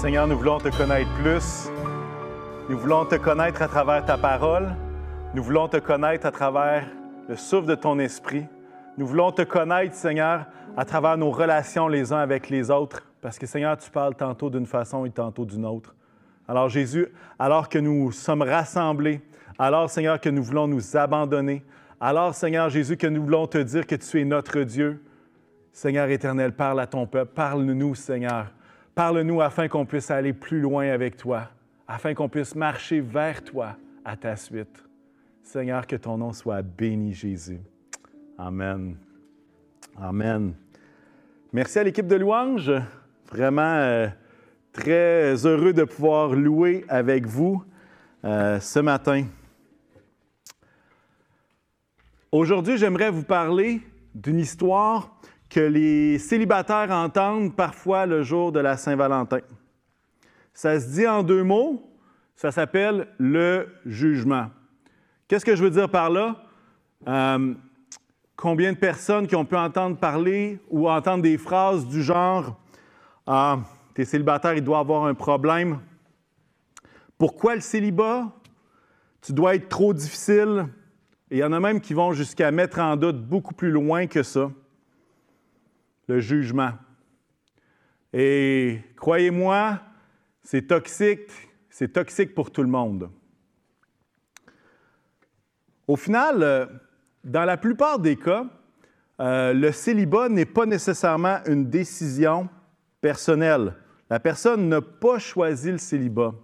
Seigneur, nous voulons te connaître plus. Nous voulons te connaître à travers ta parole. Nous voulons te connaître à travers le souffle de ton esprit. Nous voulons te connaître, Seigneur, à travers nos relations les uns avec les autres. Parce que, Seigneur, tu parles tantôt d'une façon et tantôt d'une autre. Alors, Jésus, alors que nous sommes rassemblés, alors, Seigneur, que nous voulons nous abandonner, alors, Seigneur Jésus, que nous voulons te dire que tu es notre Dieu, Seigneur éternel, parle à ton peuple, parle-nous, Seigneur. Parle-nous afin qu'on puisse aller plus loin avec toi, afin qu'on puisse marcher vers toi à ta suite. Seigneur, que ton nom soit béni, Jésus. Amen. Amen. Merci à l'équipe de louange. Vraiment euh, très heureux de pouvoir louer avec vous euh, ce matin. Aujourd'hui, j'aimerais vous parler d'une histoire que les célibataires entendent parfois le jour de la Saint-Valentin. Ça se dit en deux mots, ça s'appelle le jugement. Qu'est-ce que je veux dire par là? Euh, combien de personnes qui ont pu entendre parler ou entendre des phrases du genre Ah, t'es célibataire, il doit avoir un problème. Pourquoi le célibat? Tu dois être trop difficile. Et il y en a même qui vont jusqu'à mettre en doute beaucoup plus loin que ça le jugement. Et croyez-moi, c'est toxique, c'est toxique pour tout le monde. Au final, euh, dans la plupart des cas, euh, le célibat n'est pas nécessairement une décision personnelle. La personne n'a pas choisi le célibat.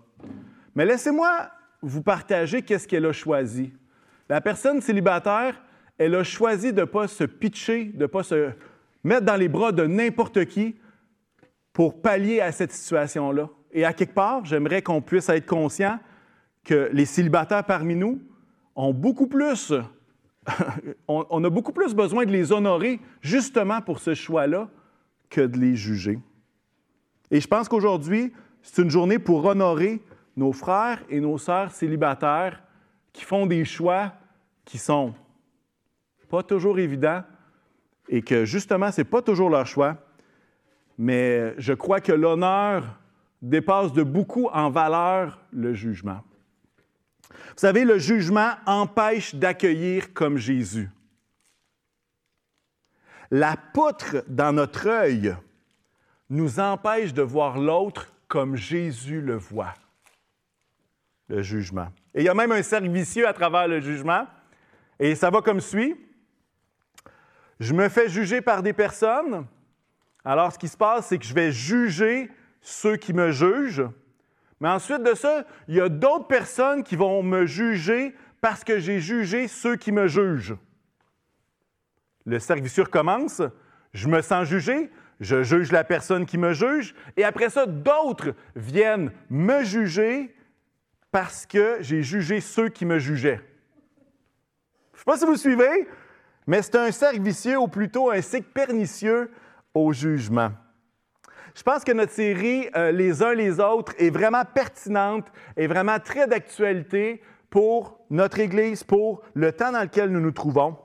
Mais laissez-moi vous partager qu'est-ce qu'elle a choisi. La personne célibataire, elle a choisi de ne pas se pitcher, de ne pas se mettre dans les bras de n'importe qui pour pallier à cette situation-là. Et à quelque part, j'aimerais qu'on puisse être conscient que les célibataires parmi nous ont beaucoup plus, on, a beaucoup plus besoin de les honorer justement pour ce choix-là que de les juger. Et je pense qu'aujourd'hui, c'est une journée pour honorer nos frères et nos sœurs célibataires qui font des choix qui sont pas toujours évidents, et que justement, ce n'est pas toujours leur choix, mais je crois que l'honneur dépasse de beaucoup en valeur le jugement. Vous savez, le jugement empêche d'accueillir comme Jésus. La poutre dans notre œil nous empêche de voir l'autre comme Jésus le voit. Le jugement. Et il y a même un cercle vicieux à travers le jugement. Et ça va comme suit. Je me fais juger par des personnes. Alors, ce qui se passe, c'est que je vais juger ceux qui me jugent. Mais ensuite de ça, il y a d'autres personnes qui vont me juger parce que j'ai jugé ceux qui me jugent. Le cercle commence. Je me sens jugé, je juge la personne qui me juge, et après ça, d'autres viennent me juger parce que j'ai jugé ceux qui me jugeaient. Je ne sais pas si vous suivez, mais c'est un cercle vicieux ou plutôt un cycle pernicieux au jugement. Je pense que notre série euh, Les uns les autres est vraiment pertinente et vraiment très d'actualité pour notre Église, pour le temps dans lequel nous nous trouvons.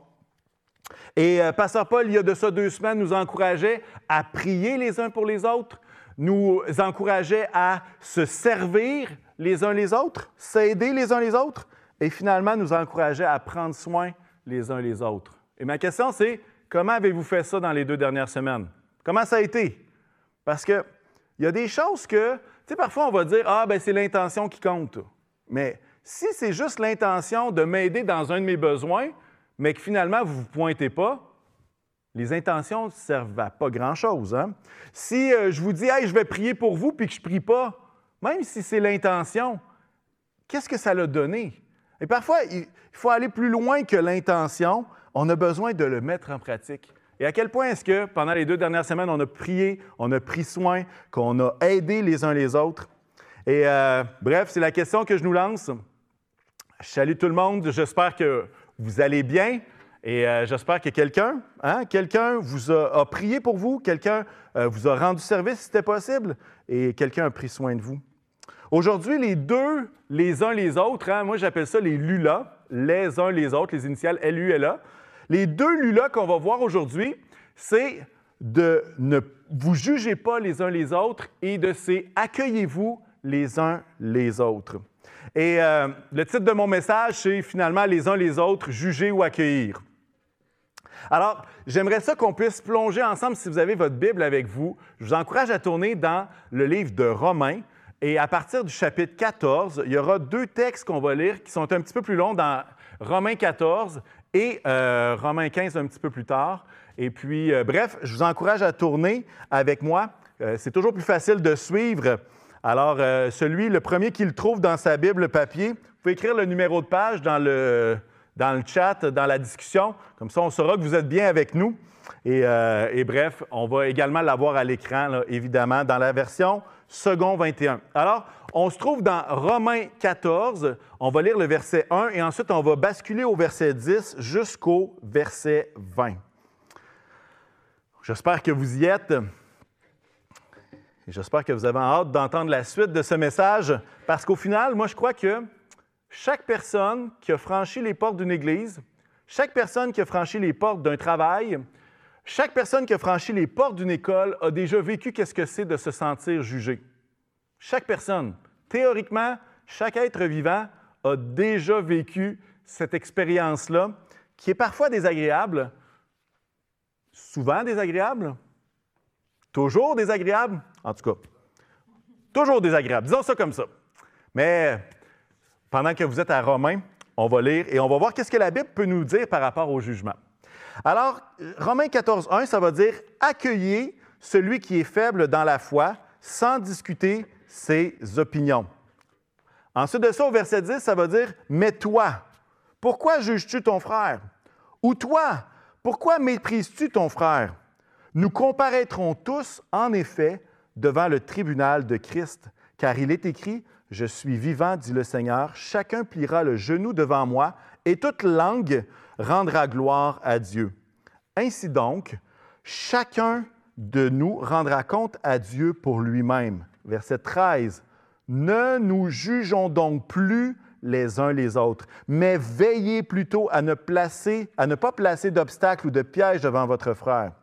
Et euh, Pasteur Paul, il y a de ça deux semaines, nous encourageait à prier les uns pour les autres, nous encourageait à se servir les uns les autres, s'aider les uns les autres, et finalement nous encourageait à prendre soin les uns les autres. Et ma question, c'est comment avez-vous fait ça dans les deux dernières semaines? Comment ça a été? Parce qu'il y a des choses que, tu sais, parfois on va dire, ah, ben c'est l'intention qui compte. Mais si c'est juste l'intention de m'aider dans un de mes besoins, mais que finalement vous ne vous pointez pas, les intentions ne servent à pas grand-chose. Hein? Si euh, je vous dis, hey, je vais prier pour vous, puis que je ne prie pas, même si c'est l'intention, qu'est-ce que ça l'a donné? Et parfois, il faut aller plus loin que l'intention on a besoin de le mettre en pratique. Et à quel point est-ce que pendant les deux dernières semaines, on a prié, on a pris soin, qu'on a aidé les uns les autres? Et euh, bref, c'est la question que je nous lance. Salut tout le monde, j'espère que vous allez bien et euh, j'espère que quelqu'un, hein, quelqu'un vous a, prié pour vous, quelqu'un euh, vous a rendu service si c'était possible et quelqu'un a pris soin de vous. Aujourd'hui, les deux, les uns les autres, hein, moi j'appelle ça les LULA, les uns les autres, les initiales LULA. Les deux LULA qu'on va voir aujourd'hui, c'est de ne vous jugez pas les uns les autres et de ces accueillez-vous les uns les autres. Et euh, le titre de mon message, c'est finalement les uns les autres, juger ou accueillir. Alors, j'aimerais ça qu'on puisse plonger ensemble, si vous avez votre Bible avec vous. Je vous encourage à tourner dans le livre de Romains. Et à partir du chapitre 14, il y aura deux textes qu'on va lire qui sont un petit peu plus longs dans Romains 14 et euh, Romains 15 un petit peu plus tard. Et puis, euh, bref, je vous encourage à tourner avec moi. Euh, c'est toujours plus facile de suivre. Alors, celui, le premier qui le trouve dans sa Bible papier, vous pouvez écrire le numéro de page dans le, chat, dans la discussion. Comme ça, on saura que vous êtes bien avec nous. Et, et bref, on va également l'avoir à l'écran, évidemment, dans la version second 21. Alors, on se trouve dans Romains 14. On va lire le verset 1 et ensuite on va basculer au verset 10 jusqu'au verset 20. J'espère que vous y êtes. J'espère que vous avez hâte d'entendre la suite de ce message parce qu'au final, moi, je crois que chaque personne qui a franchi les portes d'une église, chaque personne qui a franchi les portes d'un travail, chaque personne qui a franchi les portes d'une école a déjà vécu qu'est-ce que c'est de se sentir jugé. Chaque personne, théoriquement, chaque être vivant a déjà vécu cette expérience-là, qui est parfois désagréable, souvent désagréable, toujours désagréable, en tout cas, toujours désagréable, disons ça comme ça. Mais pendant que vous êtes à Romains, on va lire et on va voir qu'est-ce que la Bible peut nous dire par rapport au jugement. Alors, Romains 14, 1, ça va dire Accueillez celui qui est faible dans la foi sans discuter ses opinions. Ensuite de ça, au verset 10, ça va dire Mais toi, pourquoi juges-tu ton frère? Ou toi, pourquoi méprises-tu ton frère? Nous comparaîtrons tous, en effet, devant le tribunal de Christ, car il est écrit Je suis vivant, dit le Seigneur, chacun pliera le genou devant moi, et toute langue rendra gloire à Dieu. Ainsi donc, chacun de nous rendra compte à Dieu pour lui-même. Verset 13. Ne nous jugeons donc plus les uns les autres, mais veillez plutôt à ne, placer, à ne pas placer d'obstacles ou de pièges devant votre frère.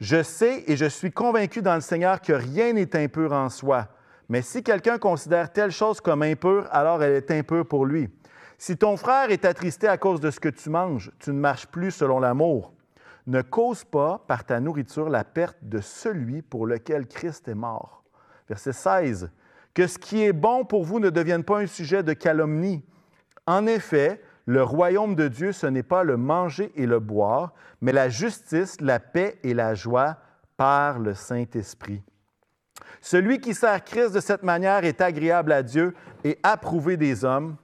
Je sais et je suis convaincu dans le Seigneur que rien n'est impur en soi, mais si quelqu'un considère telle chose comme impure, alors elle est impure pour lui. Si ton frère est attristé à cause de ce que tu manges, tu ne marches plus selon l'amour. Ne cause pas par ta nourriture la perte de celui pour lequel Christ est mort. Verset 16. Que ce qui est bon pour vous ne devienne pas un sujet de calomnie. En effet, le royaume de Dieu, ce n'est pas le manger et le boire, mais la justice, la paix et la joie par le Saint-Esprit. Celui qui sert Christ de cette manière est agréable à Dieu et approuvé des hommes.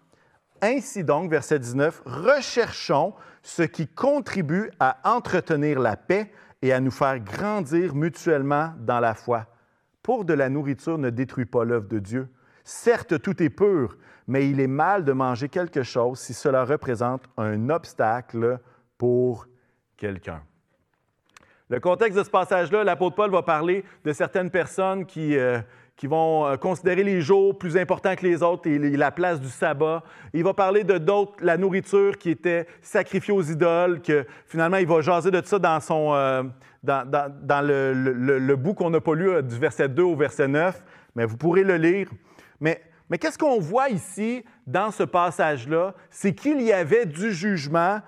Ainsi donc, verset 19, recherchons ce qui contribue à entretenir la paix et à nous faire grandir mutuellement dans la foi. Pour de la nourriture ne détruit pas l'œuvre de Dieu. Certes, tout est pur, mais il est mal de manger quelque chose si cela représente un obstacle pour quelqu'un. Le contexte de ce passage-là, l'apôtre Paul va parler de certaines personnes qui, euh, qui vont euh, considérer les jours plus importants que les autres et la place du sabbat. Il va parler de d'autres, la nourriture qui était sacrifiée aux idoles, que finalement il va jaser de ça dans, son, euh, dans, le, bout qu'on n'a pas lu euh, du verset 2 au verset 9, mais vous pourrez le lire. Mais, mais qu'est-ce qu'on voit ici dans ce passage-là? C'est qu'il y avait du jugement,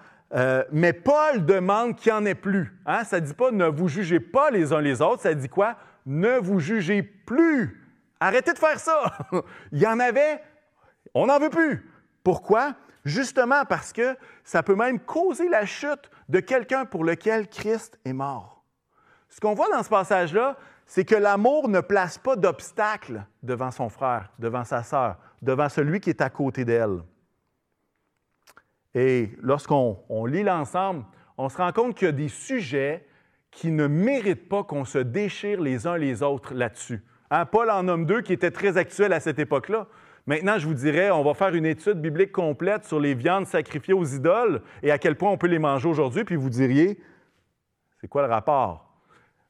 mais Paul demande qu'il n'y en ait plus. Hein? Ça ne dit pas ne vous jugez pas les uns les autres, ça dit quoi? Ne vous jugez plus Arrêtez de faire ça. Il y en avait, on n'en veut plus. Pourquoi? Justement parce que ça peut même causer la chute de quelqu'un pour lequel Christ est mort. Ce qu'on voit dans ce passage-là, c'est que l'amour ne place pas d'obstacle devant son frère, devant sa sœur, devant celui qui est à côté d'elle. Et lorsqu'on lit l'ensemble, on se rend compte qu'il y a des sujets qui ne méritent pas qu'on se déchire les uns les autres là-dessus. Hein, Paul en nomme deux qui était très actuel à cette époque-là. Maintenant, je vous dirais, on va faire une étude biblique complète sur les viandes sacrifiées aux idoles et à quel point on peut les manger aujourd'hui, puis vous diriez, c'est quoi le rapport?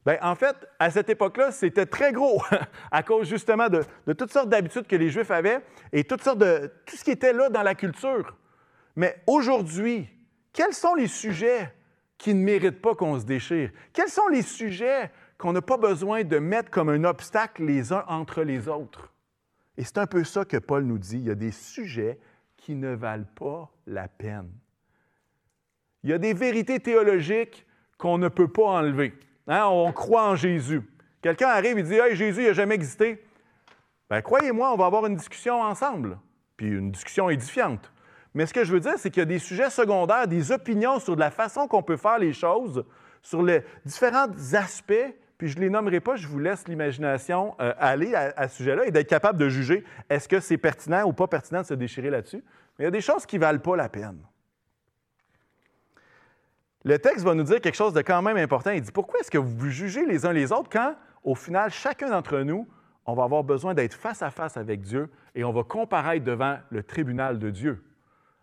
Bien, en fait, à cette époque-là, c'était très gros, à cause justement de, de toutes sortes d'habitudes que les Juifs avaient et toutes sortes de tout ce qui était là dans la culture. Mais aujourd'hui, quels sont les sujets qui ne méritent pas qu'on se déchire? Quels sont les sujets qu'on n'a pas besoin de mettre comme un obstacle les uns entre les autres. Et c'est un peu ça que Paul nous dit. Il y a des sujets qui ne valent pas la peine. Il y a des vérités théologiques qu'on ne peut pas enlever. Hein, on croit en Jésus. Quelqu'un arrive et dit Hey, Jésus n'a jamais existé. Ben, croyez-moi, on va avoir une discussion ensemble, puis une discussion édifiante. Mais ce que je veux dire, c'est qu'il y a des sujets secondaires, des opinions sur la façon qu'on peut faire les choses, sur les différents aspects, puis je ne les nommerai pas, je vous laisse l'imagination euh, aller à, ce sujet-là et d'être capable de juger est-ce que c'est pertinent ou pas pertinent de se déchirer là-dessus. Mais il y a des choses qui ne valent pas la peine. Le texte va nous dire quelque chose de quand même important. Il dit Pourquoi est-ce que vous jugez les uns les autres quand, au final, chacun d'entre nous, on va avoir besoin d'être face à face avec Dieu et on va comparaître devant le tribunal de Dieu?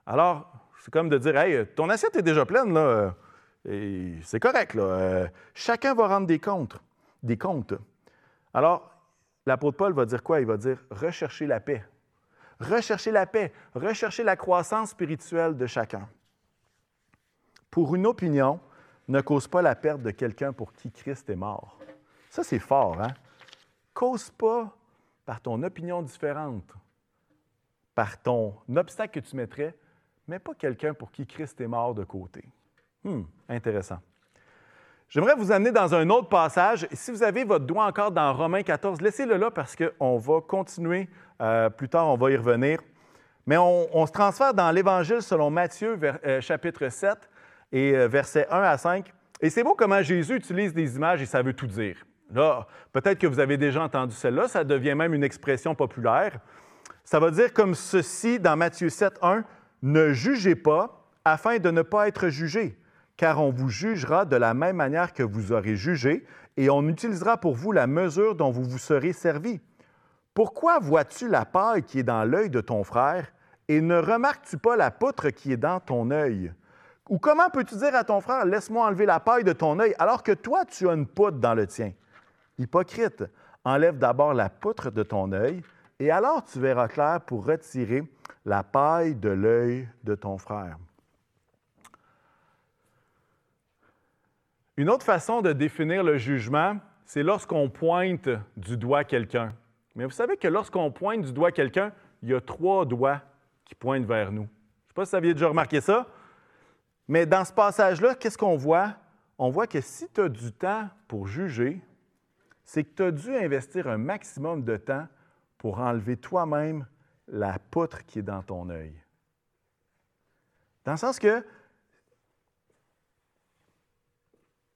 Alors, c'est comme de dire Hey, ton assiette est déjà pleine, là. Et c'est correct, là. Euh, chacun va rendre des comptes. Des comptes. Alors, l'apôtre Paul va dire quoi? Il va dire rechercher la paix. Rechercher la paix, rechercher la croissance spirituelle de chacun pour une opinion ne cause pas la perte de quelqu'un pour qui Christ est mort. Ça, c'est fort, hein? Cause pas par ton opinion différente, par ton obstacle que tu mettrais, mais pas quelqu'un pour qui Christ est mort de côté. Hum, intéressant. J'aimerais vous amener dans un autre passage. Si vous avez votre doigt encore dans Romains 14, laissez-le là parce qu'on va continuer. Euh, plus tard, on va y revenir. Mais on, se transfère dans l'Évangile selon Matthieu, euh, chapitre 7 et euh, versets 1 à 5. Et c'est beau comment Jésus utilise des images et ça veut tout dire. Là, peut-être que vous avez déjà entendu celle-là, ça devient même une expression populaire. Ça va dire comme ceci dans Matthieu 7, 1, Ne jugez pas afin de ne pas être jugé, car on vous jugera de la même manière que vous aurez jugé, et on utilisera pour vous la mesure dont vous vous serez servi. Pourquoi vois-tu la paille qui est dans l'œil de ton frère, et ne remarques-tu pas la poutre qui est dans ton œil? Ou comment peux-tu dire à ton frère, laisse-moi enlever la paille de ton œil, alors que toi, tu as une poutre dans le tien? Hypocrite, enlève d'abord la poutre de ton œil, et alors tu verras clair pour retirer la paille de l'œil de ton frère. Une autre façon de définir le jugement, c'est lorsqu'on pointe du doigt quelqu'un. Mais vous savez que lorsqu'on pointe du doigt quelqu'un, il y a trois doigts qui pointent vers nous. Je ne sais pas si vous aviez déjà remarqué ça. Mais dans ce passage-là, qu'est-ce qu'on voit? On voit que si tu as du temps pour juger, c'est que tu as dû investir un maximum de temps pour enlever toi-même la poutre qui est dans ton œil. Dans le sens que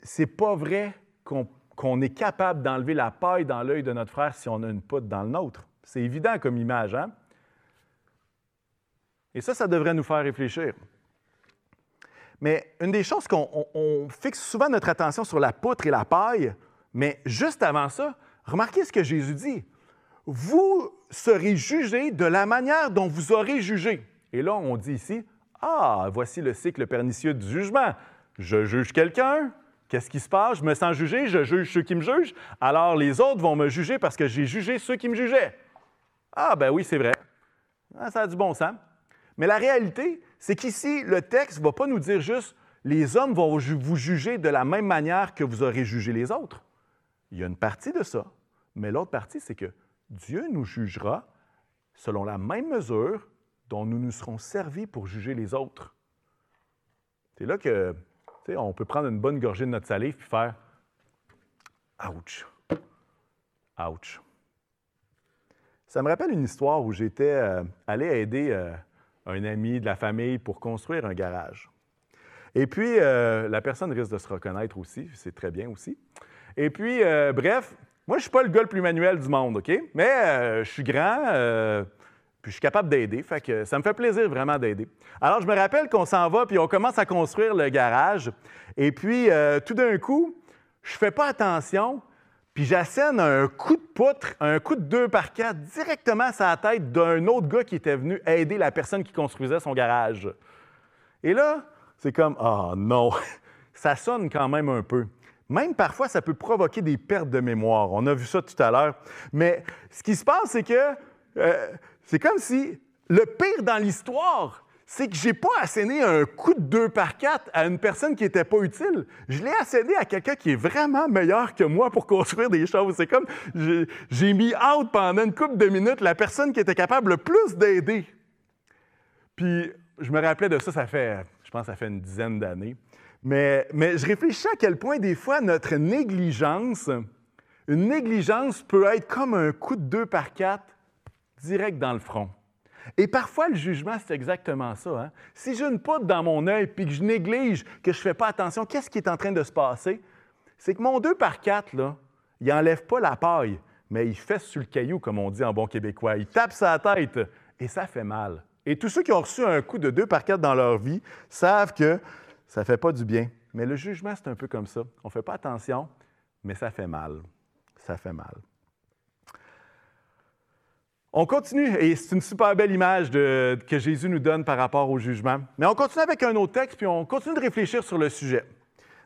c'est pas vrai qu'on est capable d'enlever la paille dans l'œil de notre frère si on a une poutre dans le nôtre. C'est évident comme image, hein? Et ça, ça devrait nous faire réfléchir. Mais une des choses qu'on fixe souvent notre attention sur la poutre et la paille, mais juste avant ça, remarquez ce que Jésus dit. Vous serez jugés de la manière dont vous aurez jugé. Et là, on dit ici, ah, voici le cycle pernicieux du jugement. Je juge quelqu'un, qu'est-ce qui se passe? Je me sens jugé, je juge ceux qui me jugent, alors les autres vont me juger parce que j'ai jugé ceux qui me jugeaient. Ah, ben oui, c'est vrai. Ah, ça a du bon sens. Mais la réalité, c'est qu'ici, le texte ne va pas nous dire juste les hommes vont vous juger de la même manière que vous aurez jugé les autres. Il y a une partie de ça, mais l'autre partie, c'est que Dieu nous jugera selon la même mesure dont nous nous serons servis pour juger les autres. C'est là que, on peut prendre une bonne gorgée de notre salive et faire Ouch! Ouch! Ça me rappelle une histoire où j'étais euh, allé aider euh, un ami de la famille pour construire un garage. Et puis, euh, la personne risque de se reconnaître aussi, c'est très bien aussi. Et puis, bref, moi, je ne suis pas le gars le plus manuel du monde, OK? Mais je suis grand, puis je suis capable d'aider, fait que ça me fait plaisir vraiment d'aider. Alors, je me rappelle qu'on s'en va, puis on commence à construire le garage. Et puis, tout d'un coup, je fais pas attention, puis j'assène un coup de poutre, un coup de deux par quatre directement sur la tête d'un autre gars qui était venu aider la personne qui construisait son garage. Et là, c'est comme oh, non, ça sonne quand même un peu. Même parfois, ça peut provoquer des pertes de mémoire. On a vu ça tout à l'heure. Mais ce qui se passe, c'est que euh, c'est comme si le pire dans l'histoire, c'est que je n'ai pas asséné un coup de deux par quatre à une personne qui n'était pas utile. Je l'ai asséné à quelqu'un qui est vraiment meilleur que moi pour construire des choses. C'est comme j'ai mis out pendant une couple de minutes la personne qui était capable le plus d'aider. Puis je me rappelais de ça, ça fait, je pense, ça fait une dizaine d'années. Mais, mais je réfléchis à quel point des fois notre négligence, une négligence peut être comme un coup de deux par quatre direct dans le front. Et parfois, le jugement, c'est exactement ça. Hein. Si j'ai une poudre dans mon œil puis que je néglige, que je ne fais pas attention, qu'est-ce qui est en train de se passer? C'est que mon 2 par 4, là, il n'enlève pas la paille, mais il fesse sur le caillou, comme on dit en bon québécois. Il tape sa tête et ça fait mal. Et tous ceux qui ont reçu un coup de 2 par 4 dans leur vie savent que ça ne fait pas du bien. Mais le jugement, c'est un peu comme ça. On ne fait pas attention, mais ça fait mal. Ça fait mal. On continue, et c'est une super belle image que Jésus nous donne par rapport au jugement. Mais on continue avec un autre texte, puis on continue de réfléchir sur le sujet.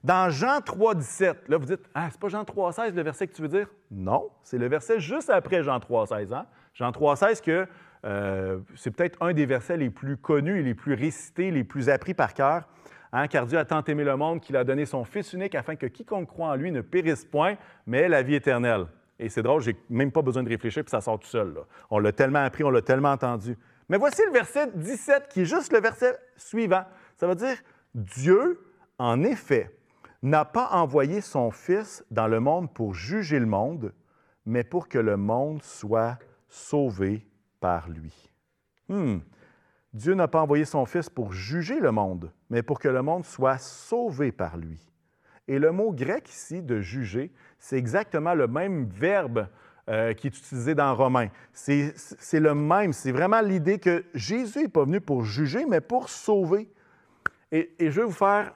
Dans Jean 3, 17, là, vous dites, ah, c'est pas Jean 3, 16 le verset que tu veux dire? Non, c'est le verset juste après Jean 3, 16. Hein? Jean 3, 16, que euh, c'est peut-être un des versets les plus connus les plus récités, les plus appris par cœur. Hein, car Dieu a tant aimé le monde qu'il a donné son Fils unique afin que quiconque croit en lui ne périsse point, mais ait la vie éternelle. Et c'est drôle, j'ai même pas besoin de réfléchir, puis ça sort tout seul. On l'a tellement appris, on l'a tellement entendu. Mais voici le verset 17, qui est juste le verset suivant. Ça veut dire, Dieu, en effet, n'a pas envoyé son Fils dans le monde pour juger le monde, mais pour que le monde soit sauvé par lui. Hmm. Dieu n'a pas envoyé son Fils pour juger le monde, mais pour que le monde soit sauvé par lui. Et le mot grec ici de juger, c'est exactement le même verbe euh, qui est utilisé dans Romains. C'est le même. C'est vraiment l'idée que Jésus n'est pas venu pour juger, mais pour sauver. Et, je vais vous faire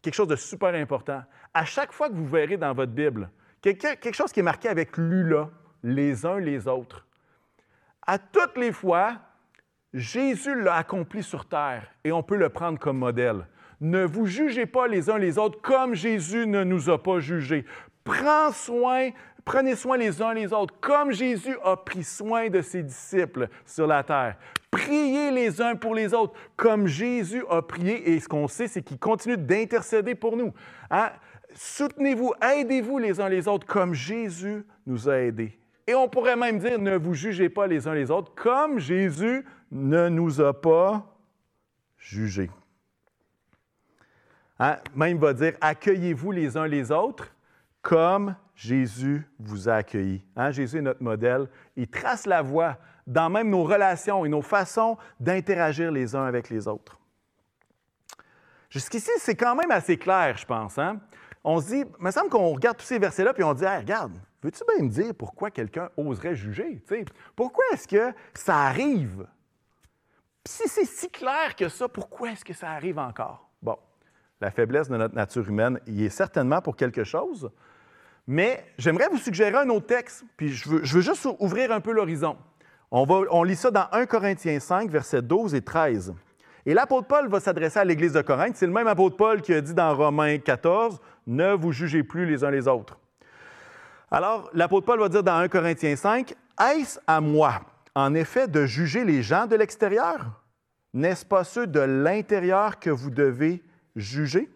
quelque chose de super important. À chaque fois que vous verrez dans votre Bible quelque, quelque chose qui est marqué avec l'ULA, les uns les autres, à toutes les fois, Jésus l'a accompli sur terre et on peut le prendre comme modèle. Ne vous jugez pas les uns les autres comme Jésus ne nous a pas jugés. Prends soin, prenez soin les uns les autres comme Jésus a pris soin de ses disciples sur la terre. Priez les uns pour les autres comme Jésus a prié et ce qu'on sait, c'est qu'il continue d'intercéder pour nous. Hein? Soutenez-vous, aidez-vous les uns les autres comme Jésus nous a aidés. Et on pourrait même dire, ne vous jugez pas les uns les autres comme Jésus ne nous a pas jugés. Hein? Même va dire, accueillez-vous les uns les autres comme Jésus vous a accueillis. Hein? Jésus est notre modèle. Il trace la voie dans même nos relations et nos façons d'interagir les uns avec les autres. Jusqu'ici, c'est quand même assez clair, je pense. Hein? On se dit, il me semble qu'on regarde tous ces versets-là, puis on dit, regarde, veux-tu bien me dire pourquoi quelqu'un oserait juger? pourquoi est-ce que ça arrive? si c'est si clair que ça, pourquoi est-ce que ça arrive encore? La faiblesse de notre nature humaine, il est certainement pour quelque chose. Mais j'aimerais vous suggérer un autre texte, puis je veux, juste ouvrir un peu l'horizon. On, on lit ça dans 1 Corinthiens 5, versets 12 et 13. Et l'apôtre Paul va s'adresser à l'Église de Corinthe. C'est le même apôtre Paul qui a dit dans Romains 14, Ne vous jugez plus les uns les autres. Alors, l'apôtre Paul va dire dans 1 Corinthiens 5, Est-ce à moi, en effet, de juger les gens de l'extérieur? N'est-ce pas ceux de l'intérieur que vous devez juger.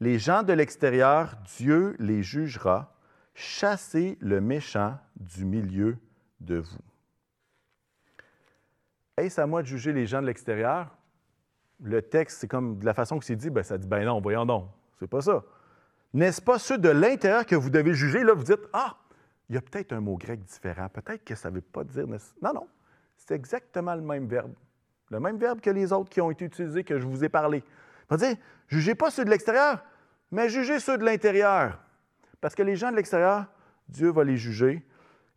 Les gens de l'extérieur, Dieu les jugera. Chassez le méchant du milieu de vous. Est-ce à moi de juger les gens de l'extérieur? Le texte, c'est comme de la façon que c'est dit, ben, ça dit, ben non, voyons donc, c'est pas ça. N'est-ce pas ceux de l'intérieur que vous devez juger? Là, vous dites, ah, il y a peut-être un mot grec différent, peut-être que ça ne veut pas dire. Non, non, c'est exactement le même verbe. Le même verbe que les autres qui ont été utilisés, que je vous ai parlé. Il va dire, jugez pas ceux de l'extérieur, mais jugez ceux de l'intérieur. Parce que les gens de l'extérieur, Dieu va les juger.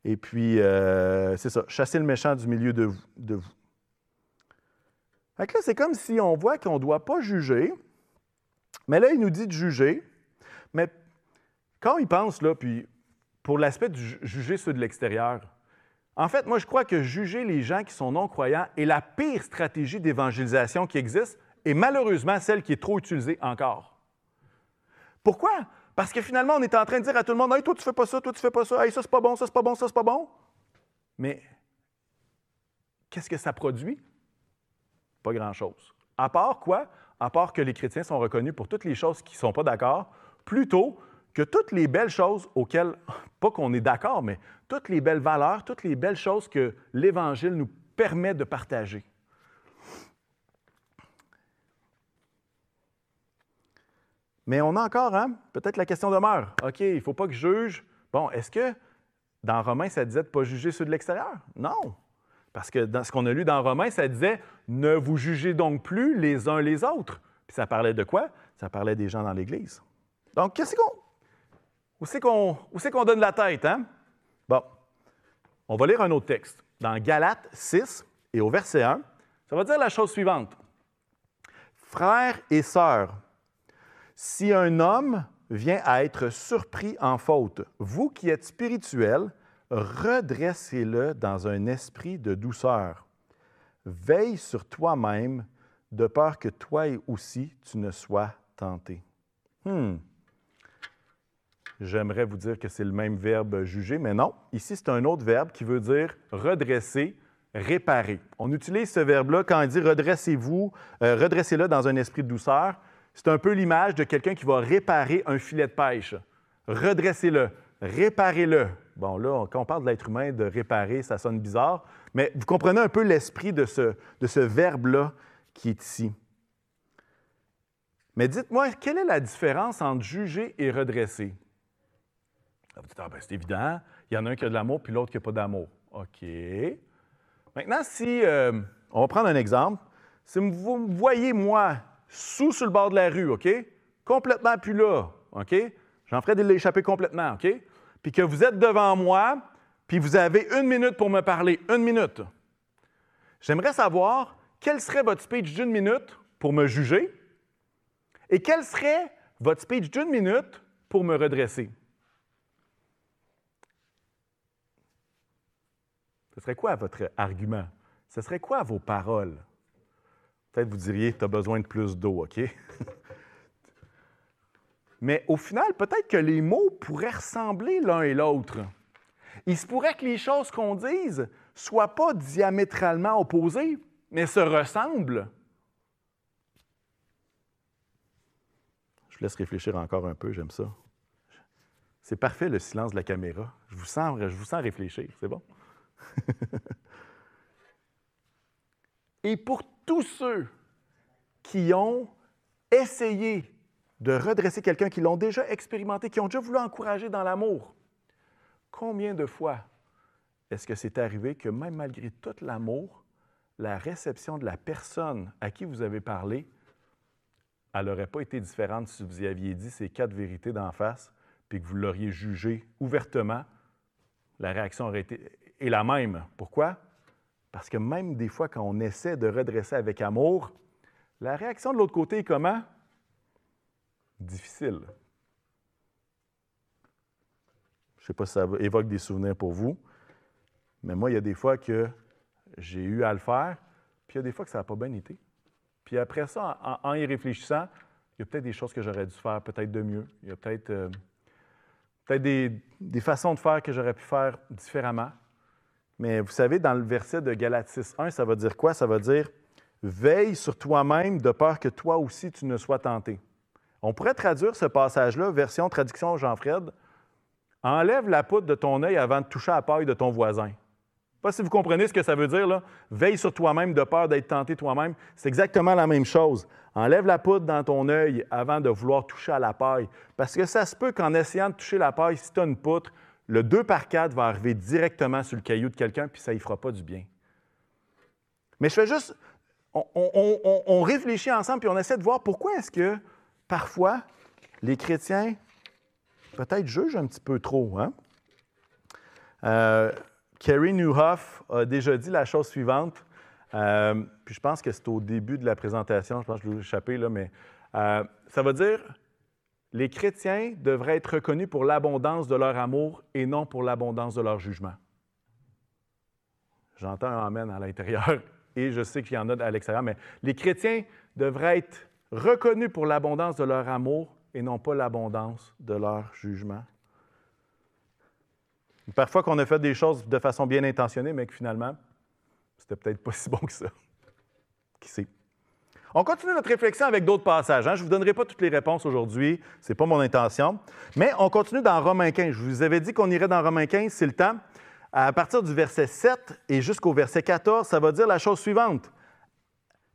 Et puis, euh, c'est ça, chasser le méchant du milieu de vous. De vous. là, c'est comme si on voit qu'on ne doit pas juger, mais là, il nous dit de juger. Mais quand il pense, là, puis pour l'aspect de juger ceux de l'extérieur, en fait, moi, je crois que juger les gens qui sont non-croyants est la pire stratégie d'évangélisation qui existe et malheureusement celle qui est trop utilisée encore. Pourquoi? Parce que finalement, on est en train de dire à tout le monde Hey, toi, tu fais pas ça, toi, tu fais pas ça, hey, ça, c'est pas bon, ça, c'est pas bon, ça, c'est pas bon. Mais qu'est-ce que ça produit? Pas grand-chose. À part quoi? À part que les chrétiens sont reconnus pour toutes les choses qui ne sont pas d'accord, plutôt que toutes les belles choses auxquelles, pas qu'on est d'accord, mais toutes les belles valeurs, toutes les belles choses que l'Évangile nous permet de partager. Mais on a encore, hein, peut-être la question demeure. OK, il ne faut pas que je juge. Bon, est-ce que dans Romains, ça disait de ne pas juger ceux de l'extérieur? Non. Parce que dans ce qu'on a lu dans Romains, ça disait Ne vous jugez donc plus les uns les autres. Puis ça parlait de quoi? Ça parlait des gens dans l'Église. Donc, qu'est-ce qu'on. Où c'est qu'on, donne la tête, hein? Bon. On va lire un autre texte. Dans Galates 6 et au verset 1, ça va dire la chose suivante. Frères et sœurs, si un homme vient à être surpris en faute, vous qui êtes spirituels, redressez-le dans un esprit de douceur. Veille sur toi-même, de peur que toi aussi tu ne sois tenté. Hmm. J'aimerais vous dire que c'est le même verbe juger, mais non. Ici, c'est un autre verbe qui veut dire redresser, réparer. On utilise ce verbe-là quand on dit redressez-vous, euh, redressez-le dans un esprit de douceur. C'est un peu l'image de quelqu'un qui va réparer un filet de pêche. Redressez-le, réparez-le. Bon, là, quand on parle de l'être humain, de réparer, ça sonne bizarre, mais vous comprenez un peu l'esprit de ce, de ce verbe-là qui est ici. Mais dites-moi, quelle est la différence entre juger et redresser? Vous dites, ah ben c'est évident, il y en a un qui a de l'amour, puis l'autre qui n'a pas d'amour. OK. Maintenant, si, euh, on va prendre un exemple. Si vous me voyez, moi, sous sur le bord de la rue, OK? Complètement plus là, OK? J'en ferai de l'échapper complètement, OK? Puis que vous êtes devant moi, puis vous avez une minute pour me parler, une minute. J'aimerais savoir quel serait votre speech d'une minute pour me juger? Et quel serait votre speech d'une minute pour me redresser? Ce serait quoi votre argument? Ce serait quoi vos paroles? Peut-être vous diriez, tu as besoin de plus d'eau, OK? Mais au final, peut-être que les mots pourraient ressembler l'un et l'autre. Il se pourrait que les choses qu'on dise soient pas diamétralement opposées, mais se ressemblent. Je vous laisse réfléchir encore un peu, j'aime ça. C'est parfait le silence de la caméra. Je vous sens, je vous sens réfléchir, c'est bon? et pour tous ceux qui ont essayé de redresser quelqu'un, qui l'ont déjà expérimenté, qui ont déjà voulu encourager dans l'amour, combien de fois est-ce que c'est arrivé que même malgré tout l'amour, la réception de la personne à qui vous avez parlé, elle n'aurait pas été différente si vous y aviez dit ces quatre vérités d'en face, puis que vous l'auriez jugé ouvertement, la réaction aurait été est la même. Pourquoi? Parce que même des fois, quand on essaie de redresser avec amour, la réaction de l'autre côté est comment? Difficile. Je ne sais pas si ça évoque des souvenirs pour vous, mais moi, il y a des fois que j'ai eu à le faire, puis il y a des fois que ça n'a pas bien été. Puis après ça, en, y réfléchissant, il y a peut-être des choses que j'aurais dû faire peut-être de mieux. Il y a peut-être euh, des, des, façons de faire que j'aurais pu faire différemment. Mais vous savez, dans le verset de Galates 6.1, ça va dire quoi? Ça va dire Veille sur toi-même de peur que toi aussi tu ne sois tenté. On pourrait traduire ce passage-là, version traduction Jean-Fred, Enlève la poudre de ton œil avant de toucher la paille de ton voisin. Pas si vous comprenez ce que ça veut dire, là. Veille sur toi-même de peur d'être tenté toi-même. C'est exactement la même chose. Enlève la poudre dans ton œil avant de vouloir toucher à la paille. Parce que ça se peut qu'en essayant de toucher la paille, si tu as une poutre, le 2 par 4 va arriver directement sur le caillou de quelqu'un, puis ça ne fera pas du bien. Mais je fais juste, on, réfléchit ensemble, puis on essaie de voir pourquoi est-ce que parfois les chrétiens peut-être jugent un petit peu trop. Hein? Euh, Kerry Newhoff a déjà dit la chose suivante, euh, puis je pense que c'est au début de la présentation, je pense que je l'ai échappé, là, mais euh, ça veut dire les chrétiens devraient être reconnus pour l'abondance de leur amour et non pour l'abondance de leur jugement. J'entends un Amen à l'intérieur et je sais qu'il y en a à l'extérieur, mais les chrétiens devraient être reconnus pour l'abondance de leur amour et non pas l'abondance de leur jugement. Parfois qu'on a fait des choses de façon bien intentionnée, mais que finalement, c'était peut-être pas si bon que ça. Qui sait? On continue notre réflexion avec d'autres passages. hein. Je ne vous donnerai pas toutes les réponses aujourd'hui, ce n'est pas mon intention. Mais on continue dans Romains 15. Je vous avais dit qu'on irait dans Romains 15, c'est le temps. À partir du verset 7 et jusqu'au verset 14, ça va dire la chose suivante.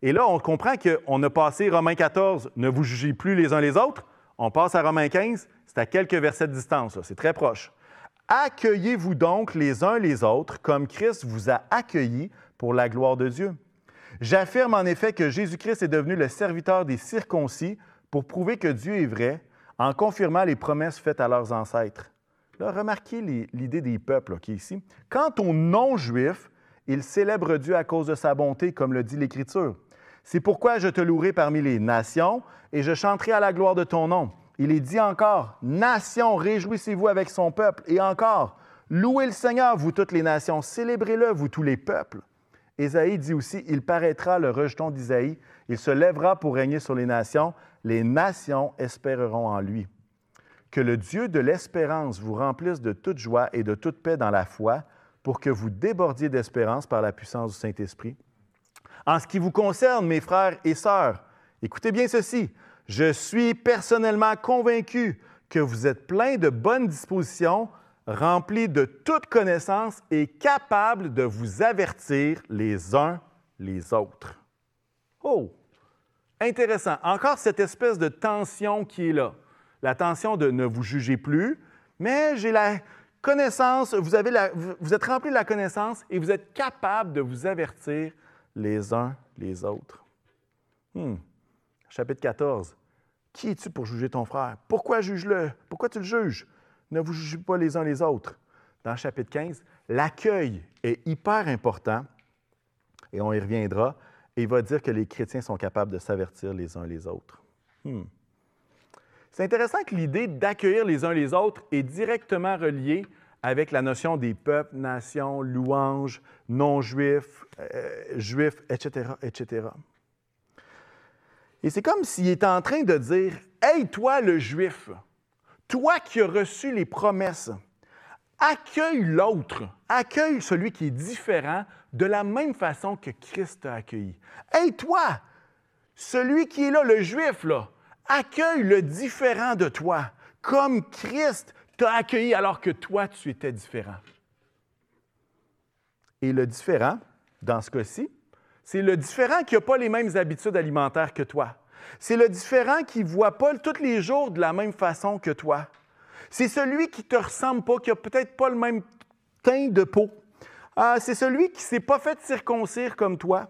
Et là, on comprend qu'on a passé Romains 14, ne vous jugez plus les uns les autres. On passe à Romains 15, c'est à quelques versets de distance, c'est très proche. Accueillez-vous donc les uns les autres comme Christ vous a accueillis pour la gloire de Dieu. J'affirme en effet que Jésus-Christ est devenu le serviteur des circoncis pour prouver que Dieu est vrai en confirmant les promesses faites à leurs ancêtres. Remarquez l'idée des peuples qui est ici. Quant aux non-juifs, ils célèbrent Dieu à cause de sa bonté, comme le dit l'Écriture. C'est pourquoi je te louerai parmi les nations et je chanterai à la gloire de ton nom. Il est dit encore, Nations, réjouissez-vous avec son peuple. Et encore, louez le Seigneur, vous toutes les nations, célébrez-le, vous tous les peuples. Ésaïe dit aussi, il paraîtra le rejeton d'Isaïe, il se lèvera pour régner sur les nations, les nations espéreront en lui. Que le Dieu de l'espérance vous remplisse de toute joie et de toute paix dans la foi, pour que vous débordiez d'espérance par la puissance du Saint-Esprit. En ce qui vous concerne, mes frères et sœurs, écoutez bien ceci. Je suis personnellement convaincu que vous êtes pleins de bonnes dispositions, remplis de toute connaissance et capables de vous avertir les uns les autres. Oh! Intéressant. Encore cette espèce de tension qui est là. La tension de ne vous jugez plus, mais j'ai la connaissance, vous, avez la- vous êtes rempli de la connaissance et vous êtes capable de vous avertir les uns les autres. Hmm. Chapitre 14. Qui es-tu pour juger ton frère? Pourquoi juge-le? Pourquoi tu le juges? Ne vous jugez pas les uns les autres. Dans le chapitre 15, l'accueil est hyper important et on y reviendra. Et il va dire que les chrétiens sont capables de s'avertir les uns les autres. Hmm. C'est intéressant que l'idée d'accueillir les uns les autres est directement reliée avec la notion des peuples, nations, louanges, non-juifs, euh, juifs, etc., etc. Et c'est comme s'il est en train de dire, Hey, toi le juif, toi qui as reçu les promesses, accueille l'autre, accueille celui qui est différent de la même façon que Christ t'a accueilli. Hey, toi, celui qui est là, le juif, là, accueille le différent de toi, comme Christ t'a accueilli alors que toi, tu étais différent. Et le différent, dans ce cas-ci, c'est le différent qui n'a pas les mêmes habitudes alimentaires que toi. C'est le différent qui ne voit pas tous les jours de la même façon que toi. C'est celui qui ne te ressemble pas, qui n'a peut-être pas le même teint de peau. Euh, c'est celui qui ne s'est pas fait circoncire comme toi.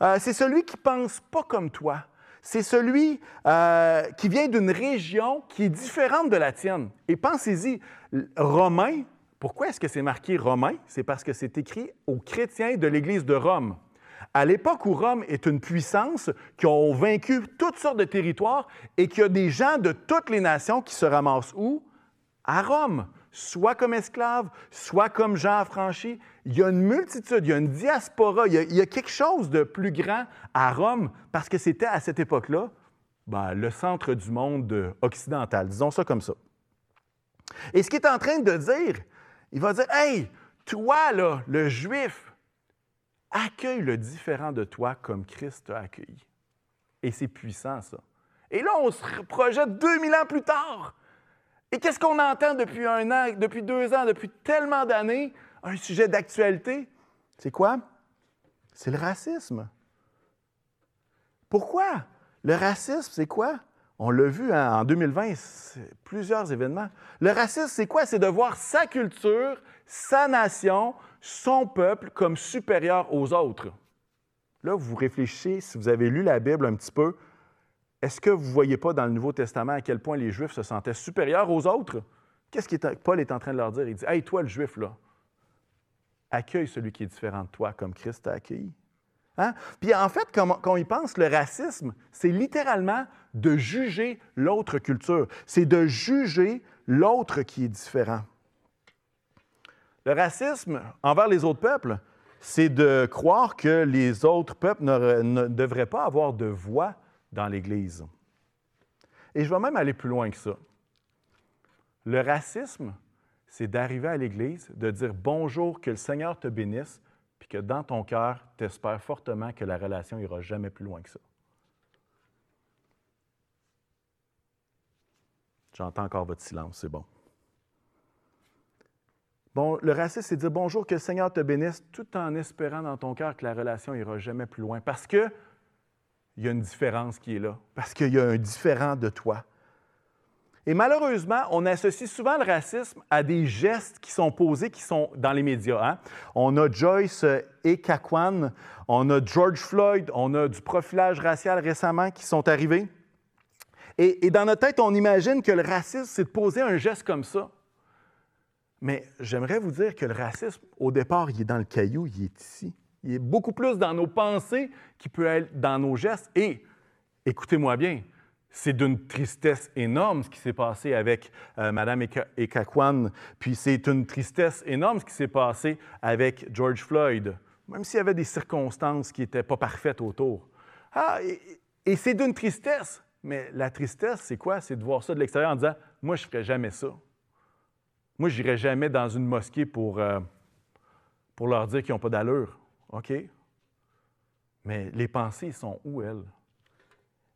Euh, c'est celui qui ne pense pas comme toi. C'est celui euh, qui vient d'une région qui est différente de la tienne. Et pensez-y, Romain, pourquoi est-ce que c'est marqué Romain? C'est parce que c'est écrit aux chrétiens de l'Église de Rome. À l'époque où Rome est une puissance qui ont vaincu toutes sortes de territoires et qu'il y a des gens de toutes les nations qui se ramassent où? À Rome, soit comme esclaves, soit comme gens affranchis. Il y a une multitude, il y a une diaspora, il y a, quelque chose de plus grand à Rome parce que c'était à cette époque-là ben, le centre du monde occidental, disons ça comme ça. Et ce qu'il est en train de dire, il va dire, Hey, toi, là, le juif, accueille le différent de toi comme Christ t'a accueilli. Et c'est puissant, ça. Et là, on se projette 2000 ans plus tard. Et qu'est-ce qu'on entend depuis un an, depuis deux ans, depuis tellement d'années? Un sujet d'actualité. C'est quoi? C'est le racisme. Pourquoi? Le racisme, c'est quoi? On l'a vu hein, en 2020, c'est plusieurs événements. Le racisme, c'est quoi? C'est de voir sa culture, sa nation, son peuple comme supérieur aux autres. Là, vous réfléchissez, si vous avez lu la Bible un petit peu, est-ce que vous ne voyez pas dans le Nouveau Testament à quel point les Juifs se sentaient supérieurs aux autres? Qu'est-ce que Paul est en train de leur dire? Il dit Hey, toi, le Juif, là, accueille celui qui est différent de toi comme Christ t'a accueilli. Hein? Puis en fait, quand, on y pense, le racisme, c'est littéralement de juger l'autre culture. C'est de juger l'autre qui est différent. Le racisme envers les autres peuples, c'est de croire que les autres peuples ne, devraient pas avoir de voix dans l'Église. Et je vais même aller plus loin que ça. Le racisme, c'est d'arriver à l'Église, de dire bonjour, que le Seigneur te bénisse, puis que dans ton cœur, tu espères fortement que la relation ira jamais plus loin que ça. J'entends encore votre silence, c'est bon. Bon, le racisme, c'est dire bonjour, que le Seigneur te bénisse, tout en espérant dans ton cœur que la relation ira jamais plus loin. Parce qu'il y a une différence qui est là. Parce qu'il y a un différent de toi. Et malheureusement, on associe souvent le racisme à des gestes qui sont posés, qui sont dans les médias. Hein. On a Joyce et Kakwan, on a George Floyd, on a du profilage racial récemment qui sont arrivés. Et, dans notre tête, on imagine que le racisme, c'est de poser un geste comme ça. Mais j'aimerais vous dire que le racisme, au départ, il est dans le caillou, il est ici. Il est beaucoup plus dans nos pensées qu'il peut être dans nos gestes. Et écoutez-moi bien, c'est d'une tristesse énorme ce qui s'est passé avec euh, Mme Ekakwan, puis c'est une tristesse énorme ce qui s'est passé avec George Floyd, même s'il y avait des circonstances qui n'étaient pas parfaites autour. Ah, et c'est d'une tristesse. Mais la tristesse, c'est quoi? C'est de voir ça de l'extérieur en disant Moi, je ne ferais jamais ça. Moi, je n'irai jamais dans une mosquée pour, euh, pour leur dire qu'ils n'ont pas d'allure. OK? Mais les pensées sont où, elles?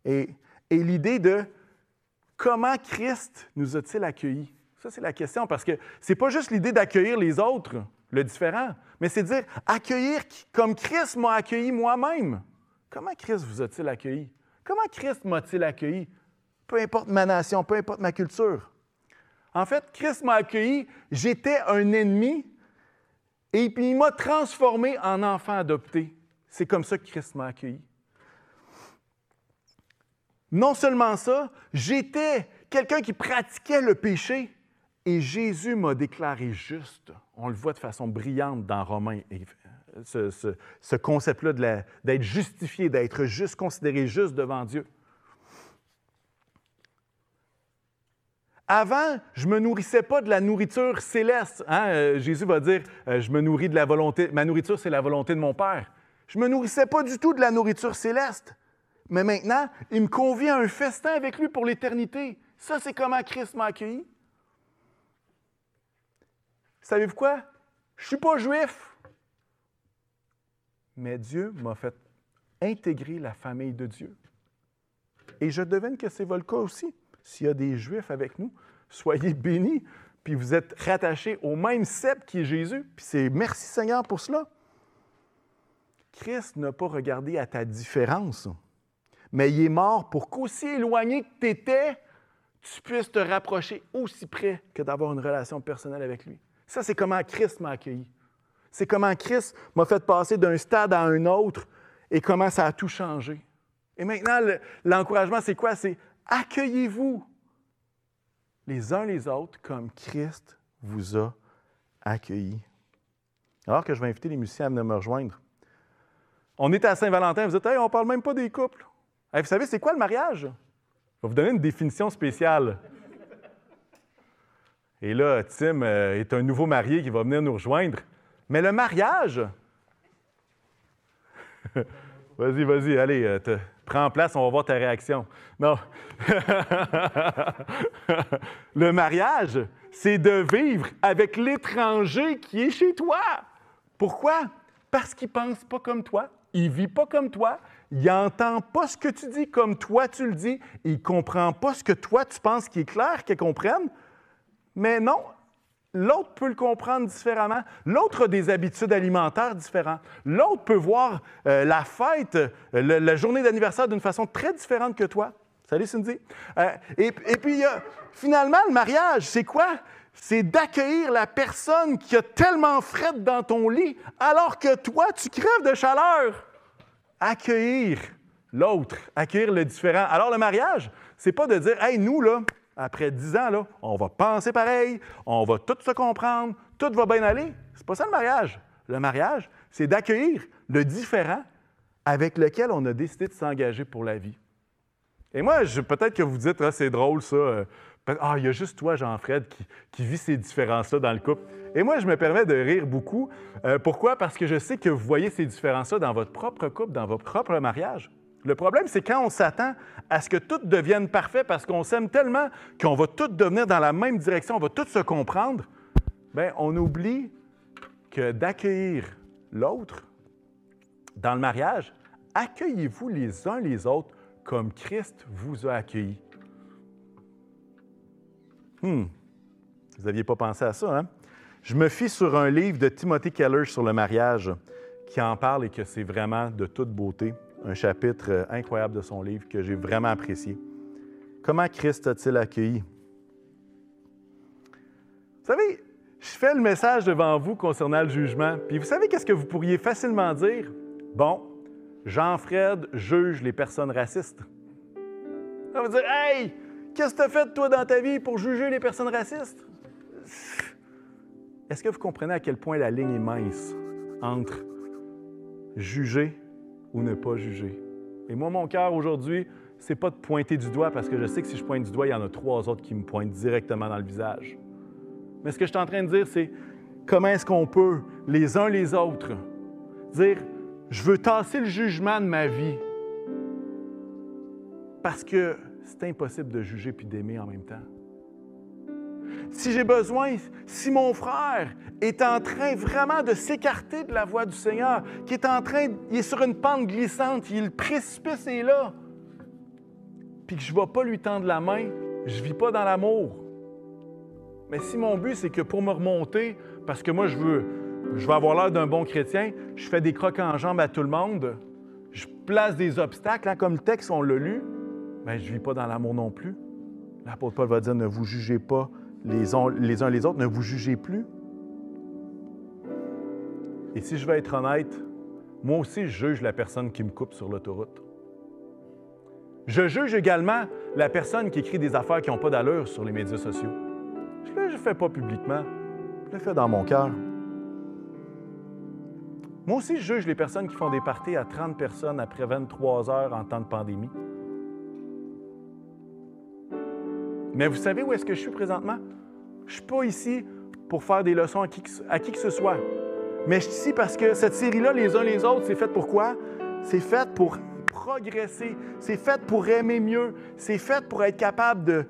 Et, et l'idée de comment Christ nous a-t-il accueillis? Ça, c'est la question, parce que ce n'est pas juste l'idée d'accueillir les autres, le différent, mais c'est dire accueillir comme Christ m'a accueilli moi-même. Comment Christ vous a-t-il accueilli? Comment Christ m'a-t-il accueilli? Peu importe ma nation, peu importe ma culture. En fait, Christ m'a accueilli, j'étais un ennemi, et il m'a transformé en enfant adopté. C'est comme ça que Christ m'a accueilli. Non seulement ça, j'étais quelqu'un qui pratiquait le péché, et Jésus m'a déclaré juste. On le voit de façon brillante dans Romains ce, concept-là d'être justifié, d'être juste, considéré juste devant Dieu. Avant, je ne me nourrissais pas de la nourriture céleste. Hein? Euh, Jésus va dire, euh, je me nourris de la volonté, ma nourriture, c'est la volonté de mon Père. Je ne me nourrissais pas du tout de la nourriture céleste. Mais maintenant, il me convient à un festin avec lui pour l'éternité. Ça, c'est comment Christ m'a accueilli. Savez-vous quoi? Je ne suis pas juif mais Dieu m'a fait intégrer la famille de Dieu. Et je devine que c'est votre cas aussi. S'il y a des Juifs avec nous, soyez bénis, puis vous êtes rattachés au même cep qui est Jésus, puis c'est merci Seigneur pour cela. Christ n'a pas regardé à ta différence, mais il est mort pour qu'aussi éloigné que tu étais, tu puisses te rapprocher aussi près que d'avoir une relation personnelle avec lui. Ça, c'est comment Christ m'a accueilli. C'est comment Christ m'a fait passer d'un stade à un autre et comment ça a tout changé. Et maintenant, l'encouragement, c'est quoi? C'est accueillez-vous les uns les autres comme Christ vous a accueillis. Alors que je vais inviter les musiciens à venir me rejoindre. On est à Saint-Valentin, vous dites, hey, on ne parle même pas des couples. vous savez, c'est quoi le mariage? Je vais vous donner une définition spéciale. Et là, Tim euh, est un nouveau marié qui va venir nous rejoindre. Mais le mariage, vas-y, vas-y, allez, euh, prends place, on va voir ta réaction. Non. le mariage, c'est de vivre avec l'étranger qui est chez toi. Pourquoi? Parce qu'il ne pense pas comme toi, il ne vit pas comme toi, il n'entend pas ce que tu dis comme toi tu le dis, il ne comprend pas ce que toi tu penses qui est clair qu'il comprenne. Mais non, L'autre peut le comprendre différemment. L'autre a des habitudes alimentaires différentes. L'autre peut voir euh, la fête, euh, la journée d'anniversaire d'une façon très différente que toi. Salut Cindy. Euh, et, puis, finalement, le mariage, c'est quoi? C'est d'accueillir la personne qui a tellement frette dans ton lit alors que toi, tu crèves de chaleur. Accueillir l'autre, accueillir le différent. Alors, le mariage, c'est pas de dire, hey, nous, là, après dix ans, on va penser pareil, on va tout se comprendre, tout va bien aller. C'est pas ça le mariage. Le mariage, c'est d'accueillir le différent avec lequel on a décidé de s'engager pour la vie. Et moi, peut-être que vous dites, ah, c'est drôle ça. Euh, ah, il y a juste toi, Jean-Fred, qui, qui vis ces différences-là dans le couple. Et moi, je me permets de rire beaucoup. Euh, pourquoi? Parce que je sais que vous voyez ces différences-là dans votre propre couple, dans votre propre mariage. Le problème, c'est quand on s'attend à ce que tout devienne parfait parce qu'on s'aime tellement qu'on va tout devenir dans la même direction, on va tout se comprendre, bien, on oublie que d'accueillir l'autre, dans le mariage, accueillez-vous les uns les autres comme Christ vous a accueillis. Hmm. Vous n'aviez pas pensé à ça, hein? Je me fie sur un livre de Timothy Keller sur le mariage qui en parle et que c'est vraiment de toute beauté. Un chapitre euh, incroyable de son livre que j'ai vraiment apprécié. Comment Christ a-t-il accueilli? Vous savez, je fais le message devant vous concernant le jugement, puis vous savez qu'est-ce que vous pourriez facilement dire? Bon, Jean-Fred juge les personnes racistes. On va dire Hey, qu'est-ce que tu as fait toi dans ta vie pour juger les personnes racistes? Est-ce que vous comprenez à quel point la ligne est mince entre juger ou ne pas juger? Et moi, mon cœur aujourd'hui, c'est pas de pointer du doigt parce que je sais que si je pointe du doigt, il y en a trois autres qui me pointent directement dans le visage. Mais ce que je suis en train de dire, c'est comment est-ce qu'on peut, les uns les autres, dire je veux tasser le jugement de ma vie parce que c'est impossible de juger puis d'aimer en même temps. Si j'ai besoin, si mon frère est en train vraiment de s'écarter de la voie du Seigneur, qui est en train, il est sur une pente glissante, il, le précipice est là, puis que je ne vais pas lui tendre la main, je ne vis pas dans l'amour. Mais si mon but, c'est que pour me remonter, parce que moi, je veux, je veux avoir l'air d'un bon chrétien, je fais des crocs en jambes à tout le monde, je place des obstacles, hein, comme le texte, on l'a lu, mais je ne vis pas dans l'amour non plus. L'apôtre Paul va dire, ne vous jugez pas les, les uns les autres, ne vous jugez plus. Et si je veux être honnête, moi aussi, je juge la personne qui me coupe sur l'autoroute. Je juge également la personne qui écrit des affaires qui n'ont pas d'allure sur les médias sociaux. Je ne le fais pas publiquement, je le fais dans mon cœur. Moi aussi, je juge les personnes qui font des parties à 30 personnes après 23 heures en temps de pandémie. Mais vous savez où est-ce que je suis présentement? Je ne suis pas ici pour faire des leçons à qui, que ce soit. Mais je suis ici parce que cette série-là, les uns les autres, c'est fait pour quoi? C'est fait pour progresser. C'est fait pour aimer mieux. C'est fait pour être capable de,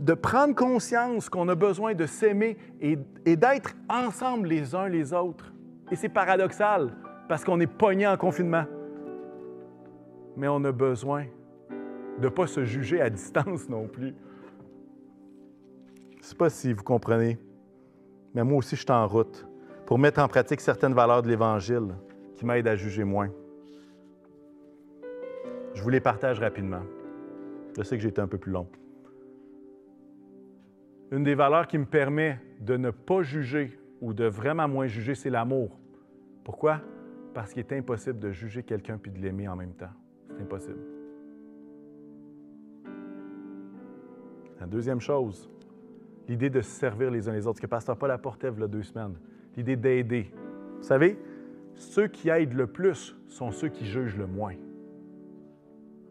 de, prendre conscience qu'on a besoin de s'aimer et, et d'être ensemble les uns les autres. Et c'est paradoxal parce qu'on est pogné en confinement. Mais on a besoin de ne pas se juger à distance non plus. Je ne sais pas si vous comprenez, mais moi aussi, je suis en route pour mettre en pratique certaines valeurs de l'Évangile qui m'aident à juger moins. Je vous les partage rapidement. Je sais que j'ai été un peu plus long. Une des valeurs qui me permet de ne pas juger ou de vraiment moins juger, c'est l'amour. Pourquoi? Parce qu'il est impossible de juger quelqu'un puis de l'aimer en même temps. C'est impossible. La deuxième chose, l'idée de se servir les uns les autres, ce que Pasteur Paul apportait il y a deux semaines, l'idée d'aider. Vous savez, ceux qui aident le plus sont ceux qui jugent le moins.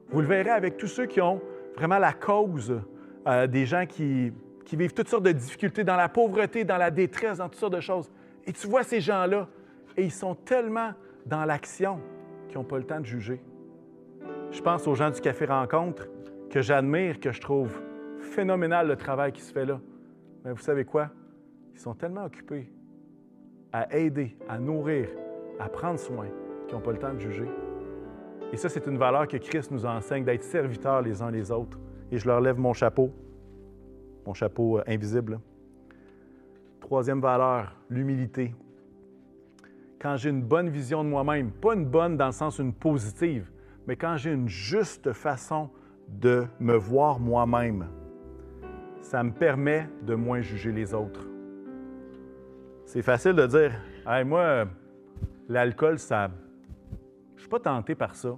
Vous le verrez avec tous ceux qui ont vraiment la cause euh, des gens qui, qui vivent toutes sortes de difficultés, dans la pauvreté, dans la détresse, dans toutes sortes de choses. Et tu vois ces gens-là, et ils sont tellement dans l'action qu'ils n'ont pas le temps de juger. Je pense aux gens du Café Rencontre que j'admire, que je trouve phénoménal le travail qui se fait là. Mais vous savez quoi? Ils sont tellement occupés à aider, à nourrir, à prendre soin, qu'ils n'ont pas le temps de juger. Et ça, c'est une valeur que Christ nous enseigne, d'être serviteurs les uns les autres. Et je leur lève mon chapeau, mon chapeau euh, invisible. Troisième valeur, l'humilité. Quand j'ai une bonne vision de moi-même, pas une bonne dans le sens une positive, mais quand j'ai une juste façon de me voir moi-même, ça me permet de moins juger les autres. C'est facile de dire, moi, l'alcool, ça, je suis pas tenté par ça.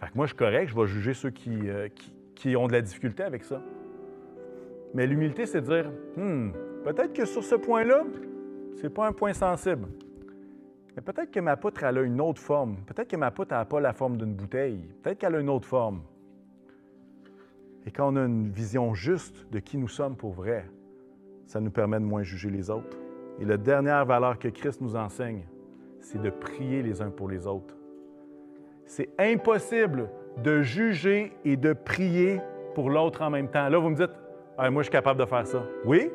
Fait que moi, je suis correct, je vais juger ceux euh, qui, qui, ont de la difficulté avec ça. Mais l'humilité, c'est de dire, hmm, peut-être que sur ce point-là, ce n'est pas un point sensible. Mais peut-être que ma poutre, elle a une autre forme. Peut-être que ma poutre n'a pas la forme d'une bouteille. Peut-être qu'elle a une autre forme. Et quand on a une vision juste de qui nous sommes pour vrai, ça nous permet de moins juger les autres. Et la dernière valeur que Christ nous enseigne, c'est de prier les uns pour les autres. C'est impossible de juger et de prier pour l'autre en même temps. Là, vous me dites, moi, je suis capable de faire ça. Oui,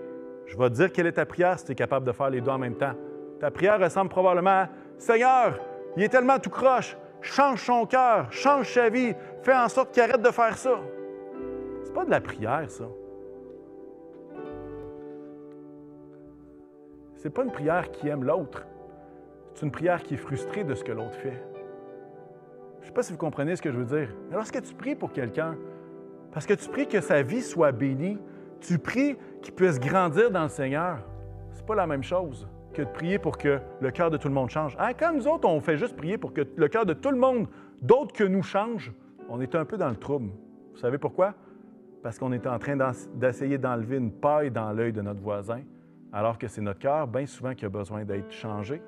je vais te dire quelle est ta prière si tu es capable de faire les deux en même temps. Ta prière ressemble probablement à Seigneur, il est tellement tout croche. Change son cœur, change sa vie, fais en sorte qu'il arrête de faire ça. C'est pas de la prière, ça. C'est pas une prière qui aime l'autre. C'est une prière qui est frustrée de ce que l'autre fait. Je ne sais pas si vous comprenez ce que je veux dire. Mais lorsque tu pries pour quelqu'un, parce que tu pries que sa vie soit bénie, tu pries qu'il puisse grandir dans le Seigneur, c'est pas la même chose que de prier pour que le cœur de tout le monde change. Hein? Quand nous autres, on fait juste prier pour que le cœur de tout le monde, d'autres que nous, change, on est un peu dans le trouble. Vous savez pourquoi? Parce qu'on est en train d'essayer d'enlever une paille dans l'œil de notre voisin, alors que c'est notre cœur, bien souvent, qui a besoin d'être changé.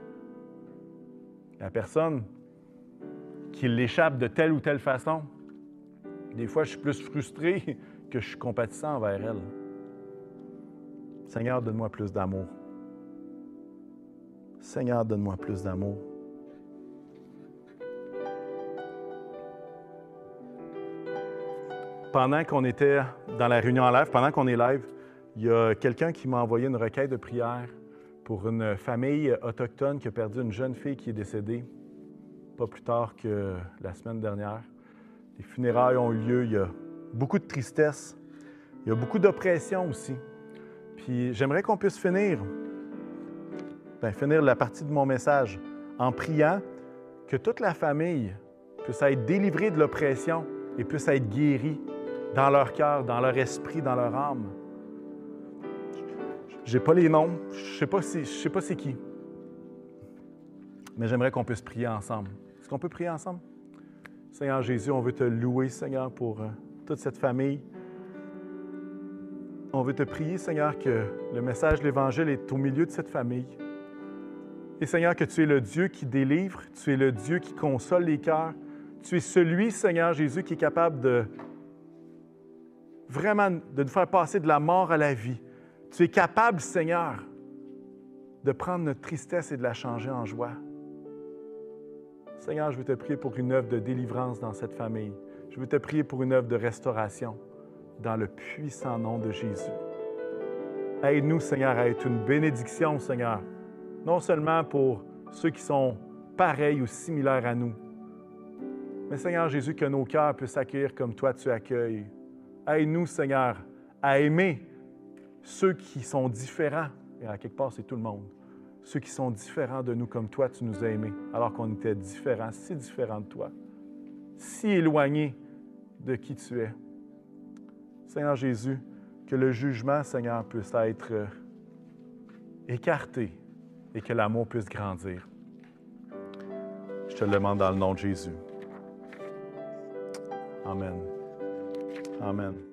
La personne qui l'échappe de telle ou telle façon, des fois, je suis plus frustré que je suis compatissant envers elle. Seigneur, donne-moi plus d'amour. Seigneur, donne-moi plus d'amour. Pendant qu'on était dans la réunion en live, pendant qu'on est live, il y a quelqu'un qui m'a envoyé une requête de prière pour une famille autochtone qui a perdu une jeune fille qui est décédée pas plus tard que la semaine dernière. Les funérailles ont eu lieu, il y a beaucoup de tristesse, il y a beaucoup d'oppression aussi. Puis j'aimerais qu'on puisse finir, bien, finir la partie de mon message en priant que toute la famille puisse être délivrée de l'oppression et puisse être guérie dans leur cœur, dans leur esprit, dans leur âme. Je n'ai pas les noms, je sais pas si, sais pas c'est qui, mais j'aimerais qu'on puisse prier ensemble. Est-ce qu'on peut prier ensemble? Seigneur Jésus, on veut te louer, Seigneur, pour euh, toute cette famille. On veut te prier, Seigneur, que le message de l'Évangile est au milieu de cette famille. Et Seigneur, que tu es le Dieu qui délivre, tu es le Dieu qui console les cœurs. Tu es celui, Seigneur Jésus, qui est capable de vraiment de nous faire passer de la mort à la vie. Tu es capable, Seigneur, de prendre notre tristesse et de la changer en joie. Seigneur, je veux te prier pour une œuvre de délivrance dans cette famille. Je veux te prier pour une œuvre de restauration dans le puissant nom de Jésus. Aide-nous, Seigneur, à être une bénédiction, Seigneur, non seulement pour ceux qui sont pareils ou similaires à nous, mais Seigneur Jésus, que nos cœurs puissent accueillir comme toi tu accueilles. Aide-nous, Seigneur, à aimer ceux qui sont différents, et à quelque part, c'est tout le monde ceux qui sont différents de nous comme toi, tu nous as aimés, alors qu'on était différents, si différents de toi, si éloignés de qui tu es. Seigneur Jésus, que le jugement, Seigneur, puisse être écarté et que l'amour puisse grandir. Je te le demande dans le nom de Jésus. Amen. Amen.